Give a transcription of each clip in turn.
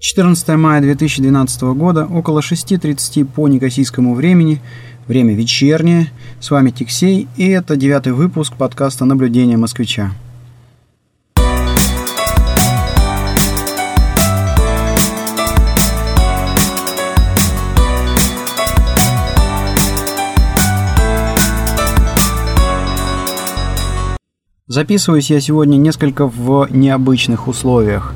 14 мая 2012 года, около 6.30 по некосийскому времени, время вечернее. С вами Тиксей, и это девятый выпуск подкаста «Наблюдение москвича». Записываюсь я сегодня несколько в необычных условиях.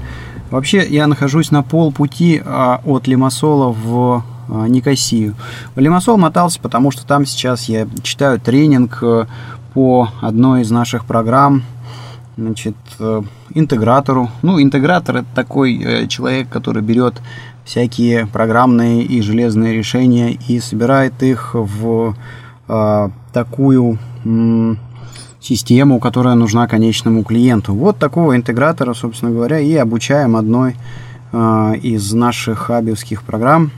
Вообще, я нахожусь на полпути а, от Лимассола в а, Никосию. В Лимассол мотался, потому что там сейчас я читаю тренинг э, по одной из наших программ, значит, э, интегратору. Ну, интегратор – это такой э, человек, который берет всякие программные и железные решения и собирает их в а, такую систему, которая нужна конечному клиенту. Вот такого интегратора, собственно говоря, и обучаем одной э, из наших хабиевских программ.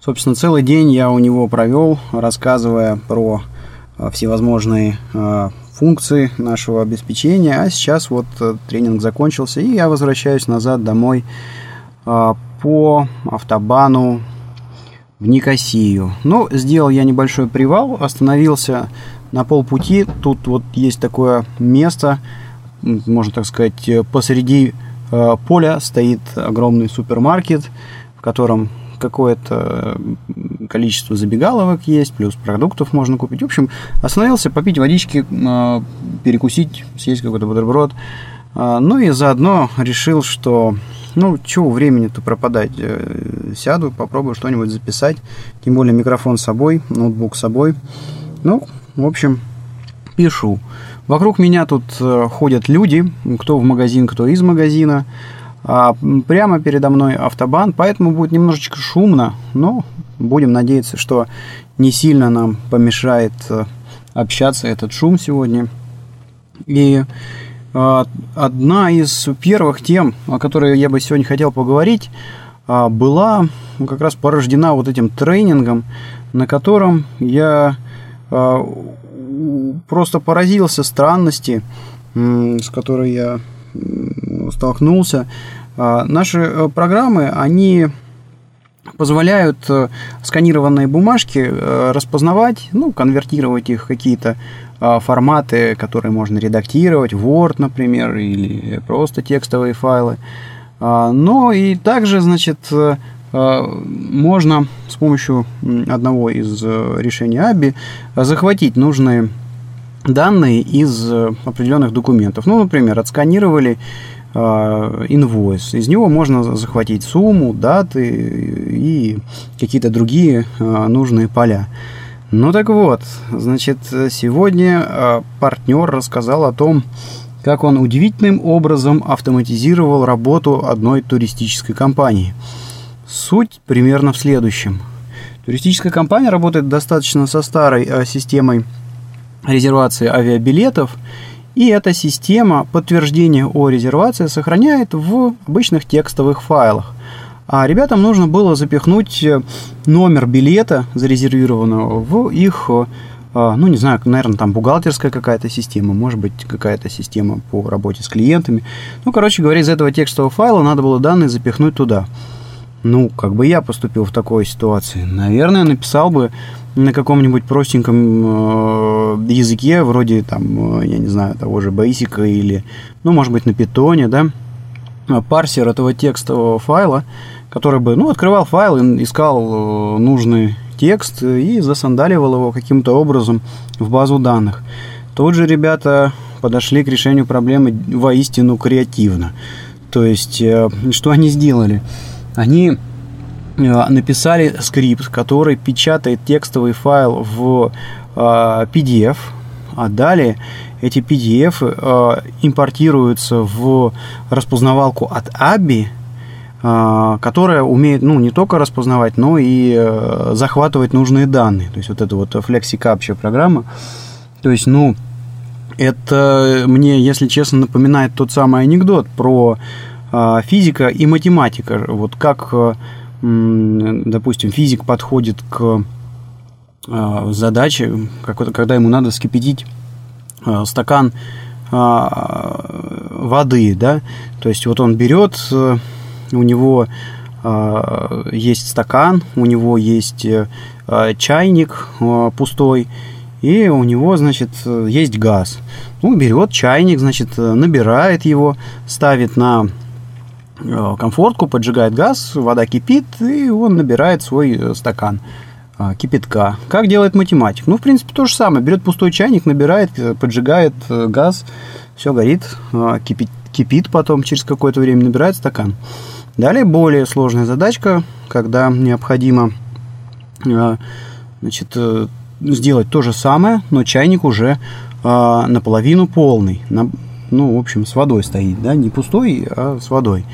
Собственно, целый день я у него провел, рассказывая про э, всевозможные э, функции нашего обеспечения. А сейчас вот тренинг закончился, и я возвращаюсь назад домой по автобану в Никосию. Ну, сделал я небольшой привал, остановился на полпути. Тут вот есть такое место, можно так сказать, посреди э, поля стоит огромный супермаркет, в котором какое-то количество забегаловок есть, плюс продуктов можно купить. В общем, остановился попить водички, э, перекусить, съесть какой-то бутерброд. Э, ну и заодно решил, что ну, чего времени-то пропадать? Сяду, попробую что-нибудь записать. Тем более микрофон с собой, ноутбук с собой. Ну, в общем, пишу. Вокруг меня тут э, ходят люди, кто в магазин, кто из магазина. А прямо передо мной автобан, поэтому будет немножечко шумно, но будем надеяться, что не сильно нам помешает э, общаться этот шум сегодня. И э, одна из первых тем, о которой я бы сегодня хотел поговорить, была как раз порождена вот этим тренингом, на котором я а, просто поразился странности, с которой я столкнулся. А, наши э, программы, они позволяют э, сканированные бумажки э, распознавать, ну, конвертировать их в какие-то а, форматы, которые можно редактировать, Word, например, или просто текстовые файлы. Но и также, значит, можно с помощью одного из э, решений ABI захватить нужные данные из э, определенных документов. Ну, например, отсканировали инвойс. Из него можно захватить сумму, даты и какие-то другие нужные поля. Ну так вот, значит, сегодня партнер рассказал о том, как он удивительным образом автоматизировал работу одной туристической компании – Суть примерно в следующем. Туристическая компания работает достаточно со старой э, системой резервации авиабилетов, и эта система подтверждения о резервации сохраняет в обычных текстовых файлах. А ребятам нужно было запихнуть э, номер билета зарезервированного в их, э, ну не знаю, наверное, там бухгалтерская какая-то система, может быть, какая-то система по работе с клиентами. Ну, короче говоря, из этого текстового файла надо было данные запихнуть туда. Ну, как бы я поступил в такой ситуации? Наверное, написал бы на каком-нибудь простеньком э, языке, вроде там, э, я не знаю, того же Basic или, ну, может быть, на питоне, да, парсер этого текстового файла, который бы, ну, открывал файл, искал э, нужный текст и засандаливал его каким-то образом в базу данных. Тут же ребята подошли к решению проблемы воистину креативно. То есть, что они сделали? Они э, написали скрипт, который печатает текстовый файл в PDF, э, а далее эти PDF э, импортируются в распознавалку от ABI, которая умеет ну, не только распознавать, но и захватывать нужные данные. То есть вот это вот FlexiCapture программа. То есть, ну, это мне, если честно, напоминает тот самый анекдот про а, физика и математика. Вот как, э, допустим, физик подходит к а, задаче, когда ему надо скипятить а, стакан воды, да, то есть вот он берет у него есть стакан, у него есть чайник пустой, и у него, значит, есть газ. Ну, берет чайник, значит, набирает его, ставит на комфортку, поджигает газ, вода кипит, и он набирает свой стакан. А, кипятка. Как делает математик? Ну, в принципе, то же самое. Берет пустой чайник, набирает, э, поджигает э, газ, все горит, кипит, кипит потом, через какое-то время набирает стакан. Далее более сложная задачка, когда необходимо значит, э, сделать то же самое, но чайник уже наполовину полный. Ну, в общем, с водой стоит, да, не пустой, а с водой.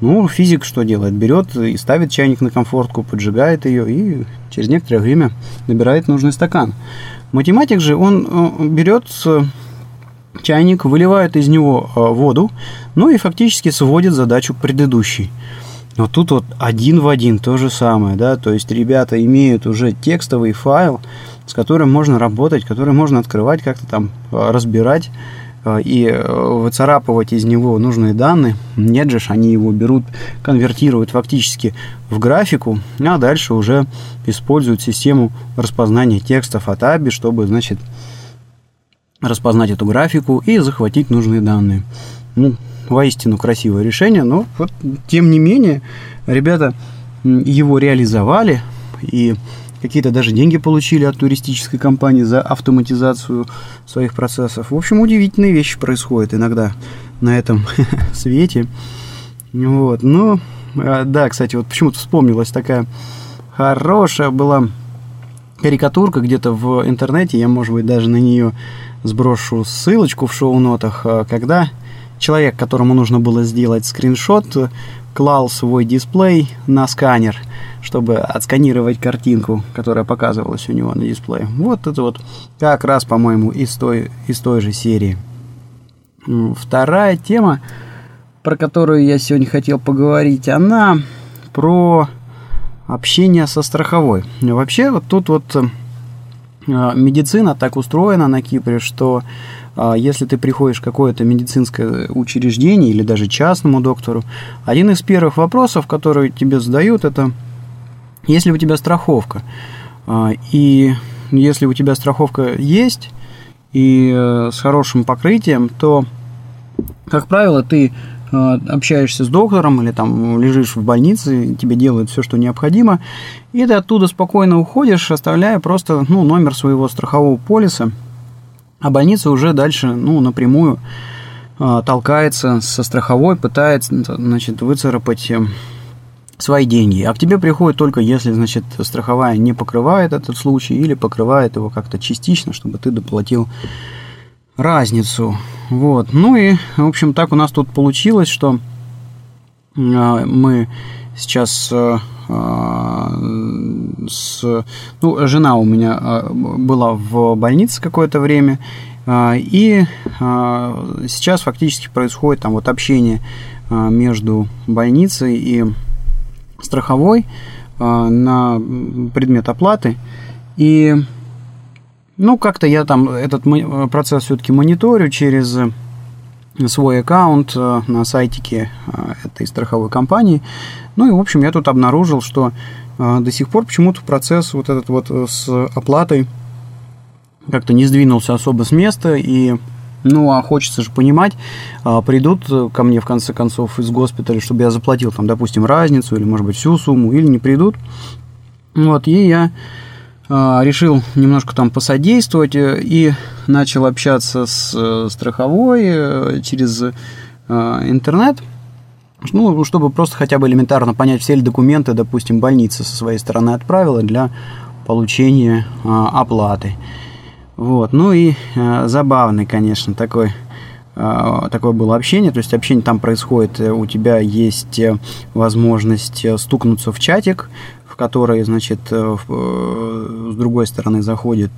Ну, физик что делает? Берет и ставит чайник на комфортку, поджигает ее и через некоторое время набирает нужный стакан. Математик же, он э, берет чайник, выливает из него э, воду, ну и фактически сводит задачу к предыдущей. Но тут вот один в один то же самое, да, то есть ребята имеют уже текстовый файл, с которым можно работать, который можно открывать, как-то там э, разбирать, и э, выцарапывать из него нужные данные. Нет же, они его берут, конвертируют фактически в графику, а дальше уже используют систему распознания текстов от ABI, чтобы, значит, распознать эту графику и захватить нужные данные. Ну, воистину красивое решение, но вот, тем не менее, ребята его реализовали, и какие-то даже деньги получили от туристической компании за автоматизацию своих процессов. В общем, удивительные вещи происходят иногда на этом свете. Вот, но, а, да, кстати, вот почему-то вспомнилась такая хорошая была карикатурка где-то в интернете, я, может быть, даже на нее сброшу ссылочку в шоу-нотах, а, когда человек, которому нужно было сделать скриншот, клал свой дисплей на сканер, чтобы отсканировать картинку, которая показывалась у него на дисплее. Вот это вот как раз, по-моему, из той, из той же серии. Вторая тема, про которую я сегодня хотел поговорить, она про общение со страховой. Вообще, вот тут вот э, медицина так устроена на Кипре, что если ты приходишь в какое-то медицинское учреждение или даже частному доктору, один из первых вопросов, которые тебе задают, это если у тебя страховка. А, и если у тебя страховка есть и э, с хорошим покрытием, то, как правило, ты э, общаешься с доктором или там лежишь в больнице, тебе делают все, что необходимо, и ты оттуда спокойно уходишь, оставляя просто ну, номер своего страхового полиса – а больница уже дальше, ну, напрямую э, толкается со страховой, пытается, значит, выцарапать э, свои деньги. А к тебе приходит только если, значит, страховая не покрывает этот случай или покрывает его как-то частично, чтобы ты доплатил разницу. Вот. Ну и, в общем, так у нас тут получилось, что э, мы сейчас э, с... Ну, жена у меня а, была в больнице какое-то время, а, и а, сейчас фактически происходит там вот общение между больницей и страховой на предмет оплаты. И, ну, как-то я там этот процесс все-таки мониторю через свой аккаунт на сайтике этой страховой компании. Ну и, в общем, я тут обнаружил, что э, до сих пор почему-то процесс вот этот вот э, с оплатой как-то не сдвинулся особо с места, и ну, а хочется же понимать, а, придут ко мне в конце концов из госпиталя, чтобы я заплатил там, допустим, разницу или, может быть, всю сумму, или не придут. Вот, и я решил немножко там посодействовать э, и начал общаться с страховой через интернет – ну, чтобы просто хотя бы элементарно понять, все ли документы, допустим, больница со своей стороны отправила для получения а, оплаты. Вот. Ну и а, забавный, конечно, такой а, такое было общение, то есть общение там происходит, э, у тебя есть э, возможность э, стукнуться в чатик, в который, значит, с другой стороны заходит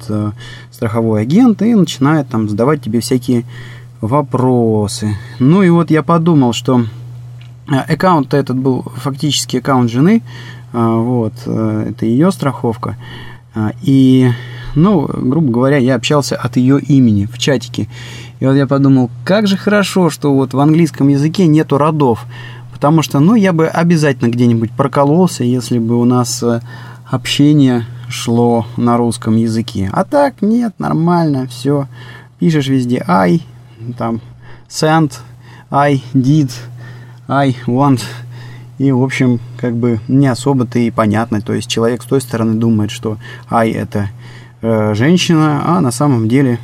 страховой агент и начинает там задавать тебе всякие вопросы. Ну и вот я подумал, что Э, аккаунт этот был фактически аккаунт жены, э, вот, э, это ее страховка. И, ну, грубо говоря, я общался от ее имени в чатике. И вот я подумал, как же хорошо, что вот в английском языке нету родов. Потому что, ну, я бы обязательно где-нибудь прокололся, если бы у нас э, общение шло на русском языке. А так, нет, нормально, все. Пишешь везде I, там, send, I did, I want. И, в общем, как бы не особо-то и понятно. То есть человек с той стороны думает, что I это э, женщина, а на самом деле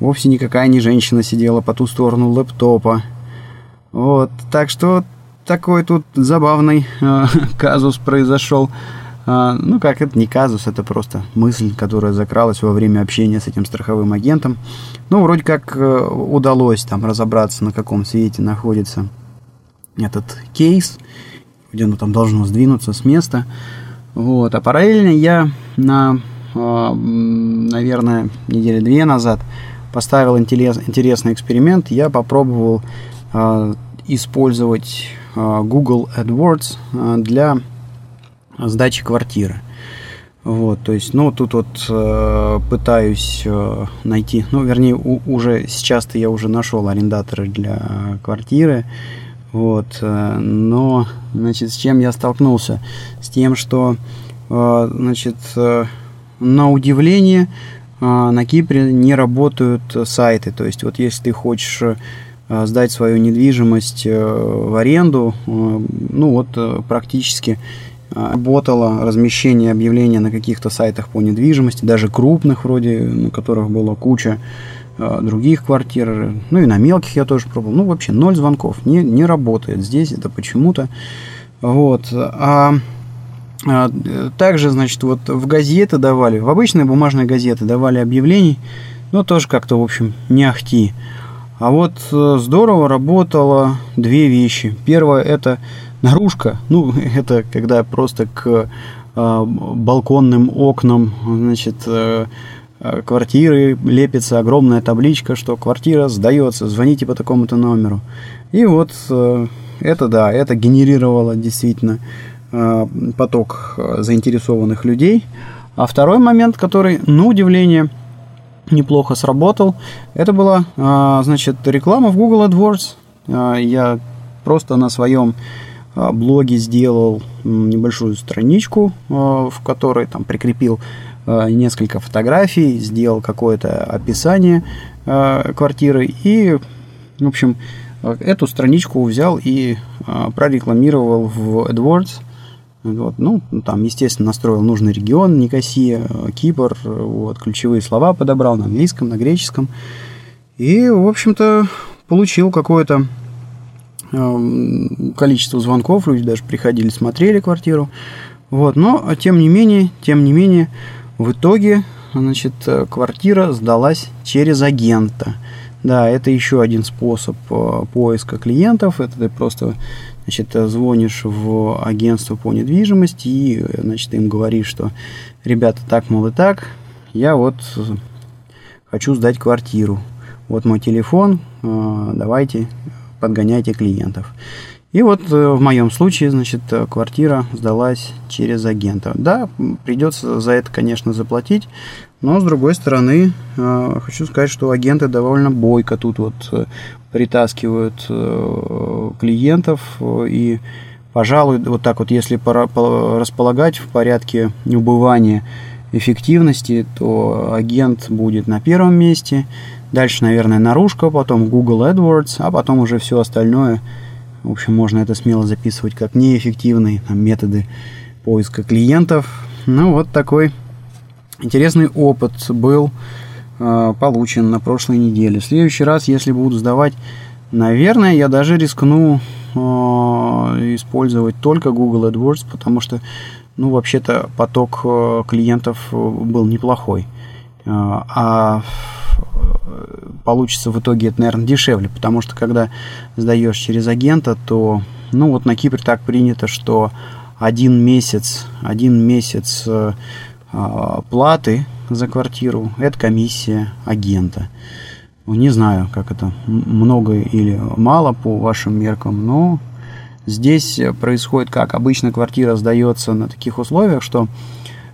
вовсе никакая не женщина сидела по ту сторону лэптопа. Вот, так что такой тут забавный э, казус произошел. Э, ну, как это не казус, это просто мысль, которая закралась во время общения с этим страховым агентом. Ну, вроде как э, удалось там разобраться, на каком свете находится этот кейс, где оно там должно сдвинуться с места. Вот. А параллельно я на, э, наверное, недели две назад поставил интерес, интересный эксперимент. Я попробовал э, использовать Google AdWords э, для сдачи квартиры. Вот, то есть, ну, тут вот э, пытаюсь э, найти, ну, вернее, у, уже сейчас-то я уже нашел арендаторы для квартиры, вот, э, но, значит, с чем я столкнулся? С тем, что, э, значит, э, на удивление э, на Кипре не работают сайты, то есть, вот если ты хочешь э, сдать свою недвижимость э, в аренду, э, ну, вот, э, практически работало размещение объявления на каких-то сайтах по недвижимости, даже крупных вроде, на которых была куча э, других квартир, ну и на мелких я тоже пробовал. Ну, вообще, ноль звонков, не, не работает здесь, это почему-то. Вот. А, а также, значит, вот в газеты давали, в обычные бумажные газеты давали объявлений, но тоже как-то, в общем, не ахти. А вот э, здорово работало две вещи. Первое – это наружка, ну, это когда просто к э, балконным окнам, значит, э, квартиры лепится огромная табличка, что квартира сдается, звоните по такому-то номеру. И вот это, да, это генерировало действительно поток заинтересованных людей. А второй момент, который, на удивление, неплохо сработал, это была, э, значит, реклама в Google AdWords. Э, я просто на своем а, блоге сделал небольшую страничку, а, в которой там прикрепил а, несколько фотографий, сделал какое-то описание квартиры и, в общем, эту страничку взял и прорекламировал в AdWords. Вот, ну, там, естественно, настроил нужный регион, Никосия, Кипр, вот, ключевые слова подобрал на английском, на греческом. И, в общем-то, получил какое-то Эм, количество звонков, люди даже приходили, смотрели квартиру. Вот, но тем не менее, тем не менее, в итоге, значит, э, квартира сдалась через агента. Да, это еще один способ э, поиска клиентов. Это ты просто значит, звонишь в агентство по недвижимости и значит, им говоришь, что ребята, так, мол, и так, я вот хочу сдать квартиру. Вот мой телефон, э, давайте подгоняйте клиентов. И вот э, в моем случае, значит, э, квартира сдалась через агента. Да, придется за это, конечно, заплатить, но с другой стороны, э, хочу сказать, что агенты довольно бойко тут вот притаскивают клиентов и пожалуй, вот так вот, если располагать в порядке убывания эффективности, то агент будет на первом месте – Дальше, наверное, наружка, потом Google AdWords, а потом уже все остальное. В общем, можно это смело записывать как неэффективные там, методы поиска клиентов. Ну, вот такой интересный опыт был э, получен на прошлой неделе. В следующий раз, если буду сдавать, наверное, я даже рискну э, использовать только Google AdWords, потому что, ну, вообще-то поток э, клиентов был неплохой. Э, а получится в итоге это, наверное, дешевле, потому что когда сдаешь через агента, то, ну вот на Кипре так принято, что один месяц, один месяц э, а, платы за квартиру – это комиссия агента. Не знаю, как это много или мало по вашим меркам, но здесь происходит как обычно квартира сдается на таких условиях, что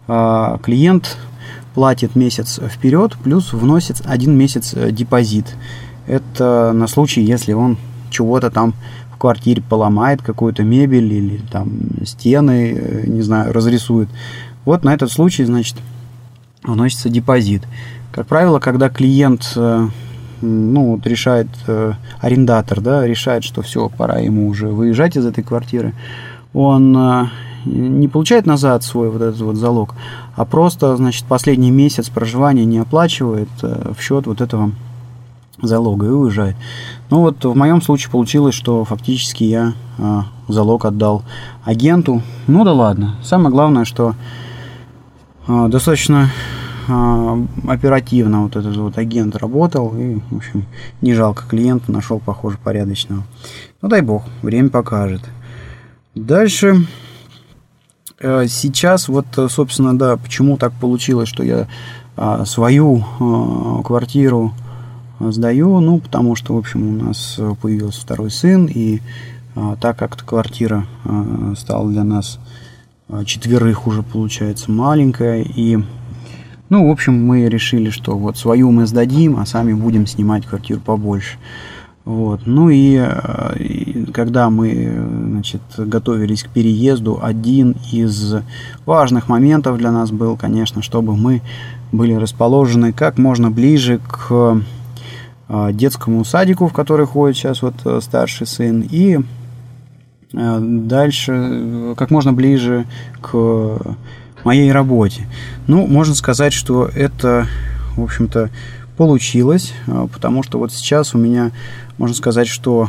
э, клиент платит месяц вперед, плюс вносит один месяц э, депозит. Это на случай, если он чего-то там в квартире поломает какую-то мебель или там стены, э, не знаю, разрисует. Вот на этот случай, значит, вносится депозит. Как правило, когда клиент э, ну, вот решает, э, арендатор, да, решает, что все, пора ему уже выезжать из этой квартиры, он не получает назад свой вот этот вот залог, а просто, значит, последний месяц проживания не оплачивает в счет вот этого залога и уезжает. Ну вот в моем случае получилось, что фактически я залог отдал агенту. Ну да ладно. Самое главное, что достаточно а, оперативно вот этот вот агент работал и, в общем, не жалко клиента, нашел, похоже, порядочного. Ну дай бог, время покажет. Дальше э, сейчас вот, собственно, да, почему так получилось, что я свою квартиру сдаю, ну, потому что, в общем, у нас появился второй сын, и а, так как квартира а, стала для нас а, четверых уже, получается, маленькая, и, ну, в общем, мы решили, что вот свою мы сдадим, а сами будем снимать квартиру побольше. Вот. Ну и, и когда мы значит, готовились к переезду, один из важных моментов для нас был, конечно, чтобы мы были расположены как можно ближе к а, детскому садику, в который ходит сейчас вот э, старший сын, и э, дальше э, как можно ближе к моей работе. Ну, можно сказать, что это, в общем-то, получилось, потому что вот сейчас у меня, можно сказать, что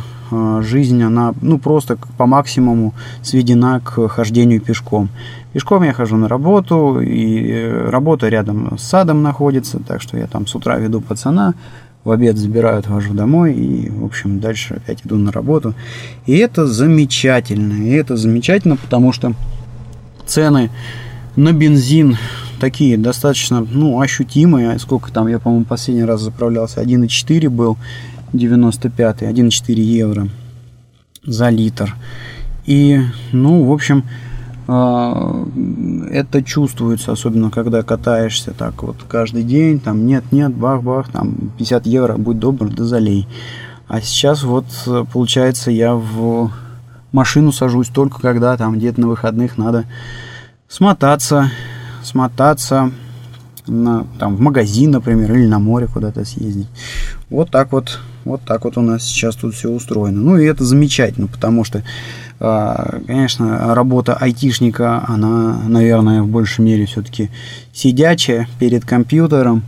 жизнь, она, ну, просто по максимуму сведена к хождению пешком. Пешком я хожу на работу, и работа рядом с садом находится, так что я там с утра веду пацана, в обед забираю, отвожу домой и, в общем, дальше опять иду на работу. И это замечательно. И это замечательно, потому что цены на бензин такие достаточно, ну, ощутимые. Сколько там, я, по-моему, последний раз заправлялся, 1,4 был, 95 1,4 евро за литр. И, ну, в общем, это чувствуется, особенно когда катаешься так вот каждый день, там нет-нет, бах-бах, там 50 евро, будь добр, да залей. А сейчас вот, получается, я в машину сажусь только когда там где-то на выходных надо смотаться, смотаться на, там, в магазин, например, или на море куда-то съездить. Вот так вот, вот так вот у нас сейчас тут все устроено. Ну и это замечательно, потому что а, конечно, работа айтишника, она, наверное, в большей мере все-таки сидячая перед компьютером.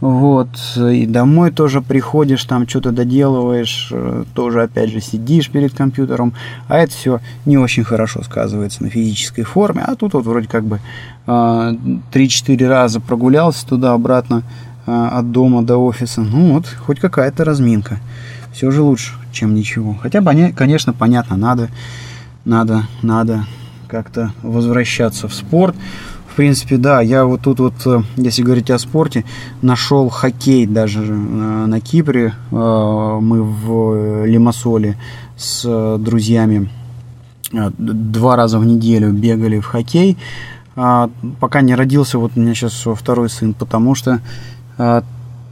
Вот, и домой тоже приходишь, там что-то доделываешь, э, тоже опять же сидишь перед компьютером, а это все не очень хорошо сказывается на физической форме, а тут вот вроде как бы 3-4 а, раза прогулялся туда-обратно а, от дома до офиса, ну вот, хоть какая-то разминка, все же лучше, чем ничего. Хотя, конечно, понятно, надо надо, надо как-то возвращаться в спорт. В принципе, да, я вот тут вот, э, если говорить о спорте, нашел хоккей даже э, на Кипре. Э, мы в Лимассоле с друзьями два раза в неделю бегали в хоккей. А, пока не родился вот у меня сейчас второй сын, потому что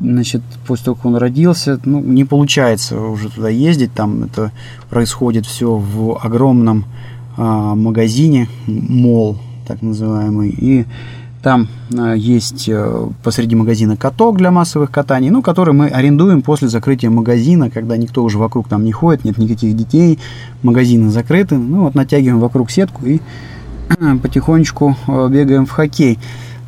значит, после того, как он родился, ну, не получается уже туда ездить, там это происходит все в огромном а, магазине, мол, так называемый, и там а, есть а, посреди магазина каток для массовых катаний, ну, который мы арендуем после закрытия магазина, когда никто уже вокруг там не ходит, нет никаких детей, магазины закрыты, ну, вот натягиваем вокруг сетку и потихонечку а, бегаем в хоккей.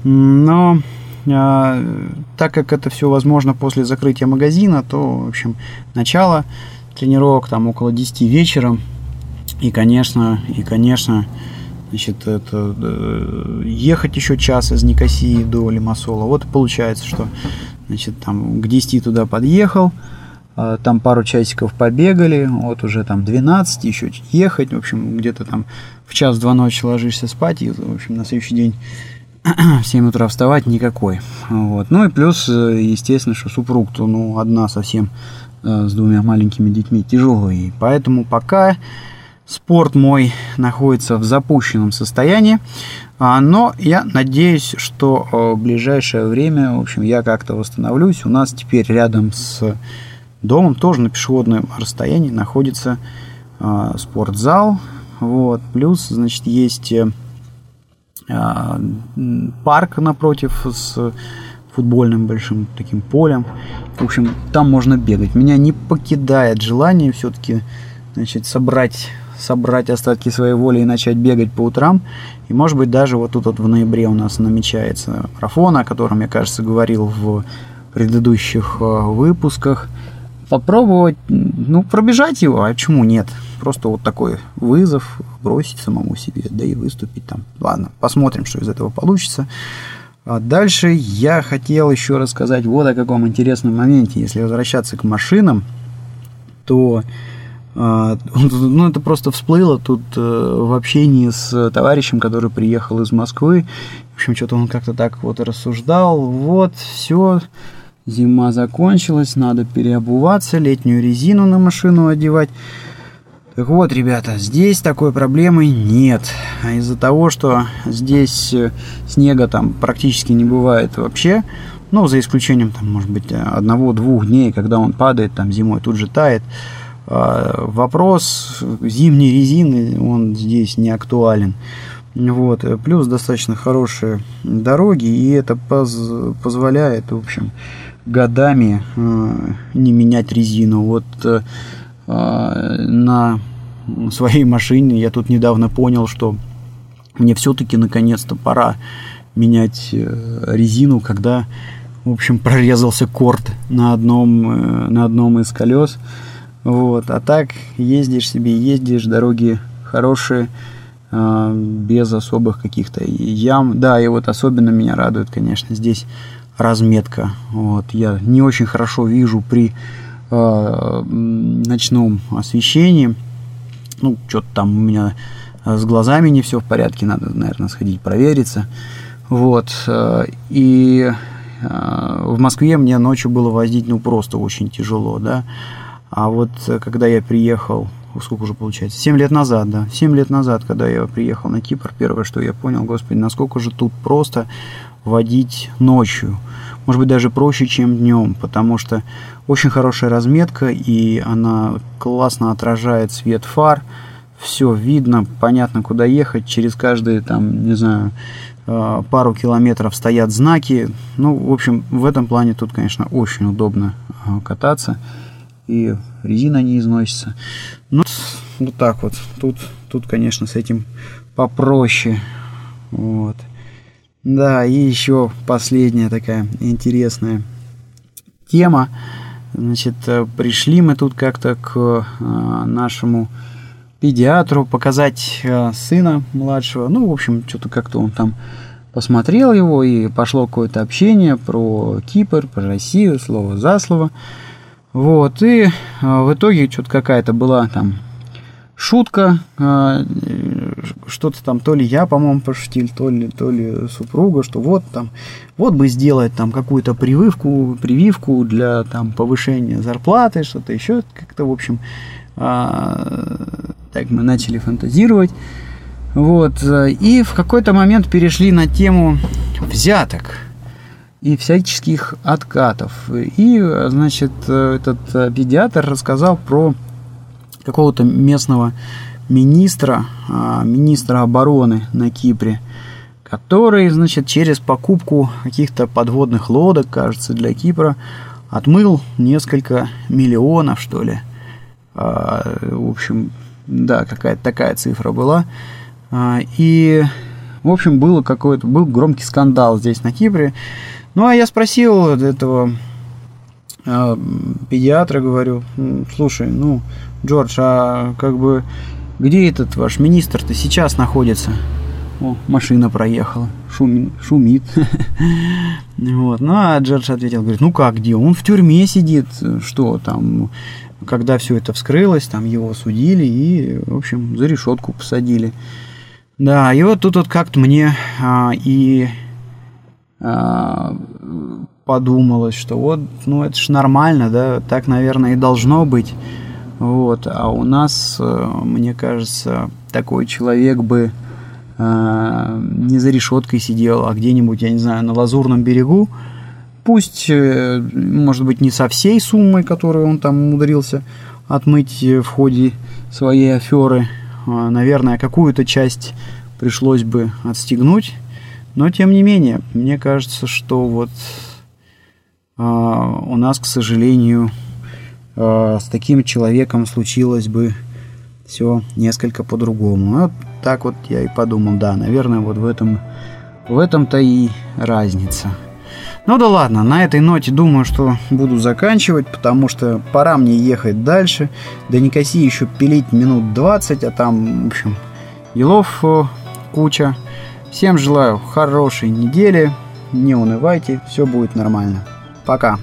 Но так как это все возможно после закрытия магазина, то, в общем, начало тренировок там около 10 вечера. И, конечно, и, конечно, значит, это э, ехать еще час из Никосии до Лимассола. Вот получается, что, значит, там к 10 туда подъехал, а, там пару часиков побегали, вот уже там 12, еще ехать, в общем, где-то там в час-два ночи ложишься спать, и, в общем, на следующий день в 7 утра вставать никакой. Вот. Ну и плюс, э, естественно, что супруг-то, ну, одна совсем э, с двумя маленькими детьми тяжелый. Поэтому пока спорт мой находится в запущенном состоянии, а, но я надеюсь, что э, в ближайшее время, в общем, я как-то восстановлюсь. У нас теперь рядом с домом, тоже на пешеходном расстоянии, находится спортзал, вот, плюс, значит, есть э, парк напротив с футбольным большим таким полем. В общем, там можно бегать. Меня не покидает желание все-таки, значит, собрать собрать остатки своей воли и начать бегать по утрам. И, может быть, даже вот тут вот в ноябре у нас намечается марафон, о котором я, кажется, говорил в предыдущих э, выпусках. Попробовать, ну, пробежать его, а почему нет? Просто вот такой вызов, бросить самому себе, да и выступить там. Ладно, посмотрим, что из этого получится. А дальше я хотел еще рассказать вот о каком интересном моменте. Если возвращаться к машинам, то а, ну, это просто всплыло тут э, в общении с товарищем, который приехал из Москвы. В общем, что-то он как-то так вот рассуждал. Вот, все, зима закончилась, надо переобуваться, летнюю резину на машину одевать. Так вот, ребята, здесь такой проблемы нет. А из-за того, что здесь э, снега там практически не бывает вообще, ну, за исключением, там, может быть, одного-двух дней, когда он падает, там, зимой тут же тает, а, вопрос зимней резины, он здесь не актуален. Вот. Плюс достаточно хорошие дороги, и это поз позволяет, в общем, годами э, не менять резину. Вот э, на своей машине я тут недавно понял, что мне все-таки наконец-то пора менять э, резину, когда, в общем, прорезался корт на одном, э, на одном из колес. Вот. А так ездишь себе, ездишь, дороги хорошие, э, без особых каких-то ям. Да, и вот особенно меня радует, конечно, здесь разметка. Вот. Я не очень хорошо вижу при э, ночном освещении. Ну, что-то там у меня с глазами не все в порядке, надо, наверное, сходить провериться. Вот. Э, и э, в Москве мне ночью было возить, ну, просто очень тяжело, да. А вот э, когда я приехал, сколько уже получается, 7 лет назад, да, 7 лет назад, когда я приехал на Кипр, первое, что я понял, господи, насколько же тут просто водить ночью. Может быть, даже проще, чем днем, потому что очень хорошая разметка, и она классно отражает свет фар, все видно, понятно, куда ехать, через каждые, там, не знаю, э, пару километров стоят знаки. Ну, в общем, в этом плане тут, конечно, очень удобно э, кататься и резина не износится. Ну, вот так вот. Тут, тут, конечно, с этим попроще. Вот. Да, и еще последняя такая интересная тема. Значит, э, пришли мы тут как-то к э, нашему педиатру показать э, сына младшего. Ну, в общем, что-то как-то он там посмотрел его, и пошло какое-то общение про Кипр, про Россию, слово за слово. Вот, и в итоге что-то какая-то была там шутка, что-то там, то ли я, по-моему, пошутил, то ли, то ли супруга, что вот там, вот бы сделать там какую-то прививку, прививку для там повышения зарплаты, что-то еще как-то, в общем, а, так мы начали фантазировать. Вот, и в какой-то момент перешли на тему взяток – и всяческих откатов. И, значит, этот педиатр рассказал про какого-то местного министра, а, министра обороны на Кипре, который, значит, через покупку каких-то подводных лодок, кажется, для Кипра, отмыл несколько миллионов, что ли. А, в общем, да, какая-то такая цифра была. А, и, в общем, было какой-то, был громкий скандал здесь на Кипре. Ну, а я спросил этого педиатра, говорю, слушай, ну, Джордж, а как бы где этот ваш министр-то сейчас находится? О, машина проехала, шумит. шумит. вот. Ну, а Джордж ответил, говорит, ну как, где? Он в тюрьме сидит, что там, когда все это вскрылось, там его судили и, в общем, за решетку посадили. Да, и вот тут вот как-то мне а, и а, подумалось, что вот, ну это ж нормально, да, так, наверное, и должно быть. Вот, а у нас, э, мне кажется, такой человек бы э, не за решеткой сидел, а где-нибудь, я не знаю, на Лазурном берегу. Пусть, э, может быть, не со всей суммой, которую он там умудрился отмыть в ходе своей аферы. А, наверное, какую-то часть пришлось бы отстегнуть. Но, тем не менее, мне кажется, что вот а, у нас, к сожалению, с таким человеком случилось бы все несколько по-другому. Вот так вот я и подумал, да, наверное, вот в этом в этом-то и разница. Ну да ладно, на этой ноте думаю, что буду заканчивать, потому что пора мне ехать дальше. До Никоси еще пилить минут 20, а там, в общем, делов э, куча. Всем желаю хорошей недели, не унывайте, все будет нормально. Пока.